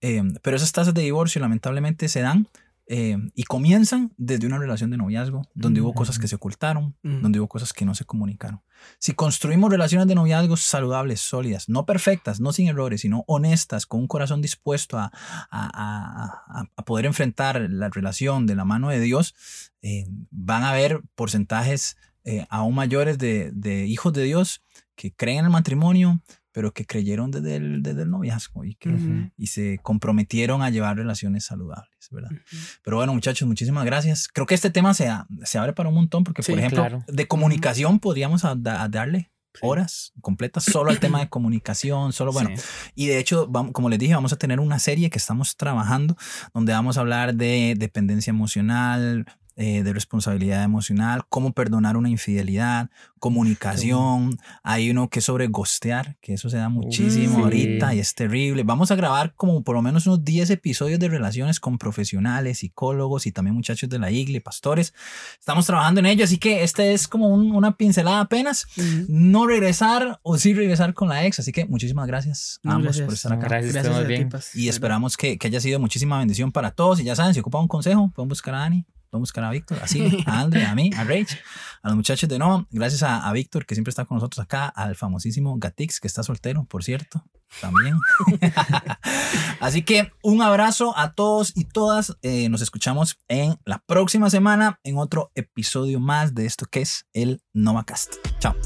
Speaker 2: eh, pero esas tasas de divorcio lamentablemente se dan eh, y comienzan desde una relación de noviazgo, donde hubo cosas que se ocultaron,
Speaker 4: Ujú.
Speaker 2: donde hubo cosas que no se comunicaron. Si construimos relaciones de noviazgo saludables, sólidas, no perfectas, no sin errores, sino honestas, con un corazón dispuesto a, a- a- a- a poder enfrentar la relación de la mano de Dios, eh, van a haber porcentajes eh, aún mayores de, de hijos de Dios que creen en el matrimonio, pero que creyeron desde el, desde el noviazgo y, que, y se comprometieron a llevar relaciones saludables, ¿verdad? Pero bueno, muchachos, muchísimas gracias. Creo que este tema se, se abre para un montón porque, por ejemplo,
Speaker 3: claro.
Speaker 2: de comunicación podríamos a- da- a darle
Speaker 4: Sí.
Speaker 2: horas completas solo al tema de comunicación, solo bueno.
Speaker 4: Sí.
Speaker 2: Y de hecho, vamos, como les dije, vamos a tener una serie que estamos trabajando donde vamos a hablar de dependencia emocional, eh, de responsabilidad emocional, cómo perdonar una infidelidad, comunicación. Hay uno que es sobre gostear, que eso se da muchísimo
Speaker 3: sí.
Speaker 2: ahorita y es terrible. Vamos a grabar como por lo menos unos 10 episodios de relaciones con profesionales, psicólogos y también muchachos de la iglesia, pastores. Estamos trabajando en ello, así que este es como un- una pincelada apenas.
Speaker 4: Ujú.
Speaker 2: No regresar o sí regresar con la ex. Así que muchísimas gracias a
Speaker 4: No,
Speaker 2: ambos
Speaker 4: gracias.
Speaker 2: por estar acá.
Speaker 3: Gracias,
Speaker 4: Gracias a ti,
Speaker 2: Y esperamos que, que haya sido muchísima bendición para todos. Y ya saben, si ocupan un consejo, pueden buscar a Dani, pueden buscar a Víctor, así, a Andre, a mí, a Rach, a los muchachos de Nova. Gracias a, a Víctor, que siempre está con nosotros acá, al famosísimo Gatix, que está soltero, por cierto, también. así que un abrazo a todos y todas. Eh, nos escuchamos en la próxima semana en otro episodio más de esto que es el NovaCast. Chao.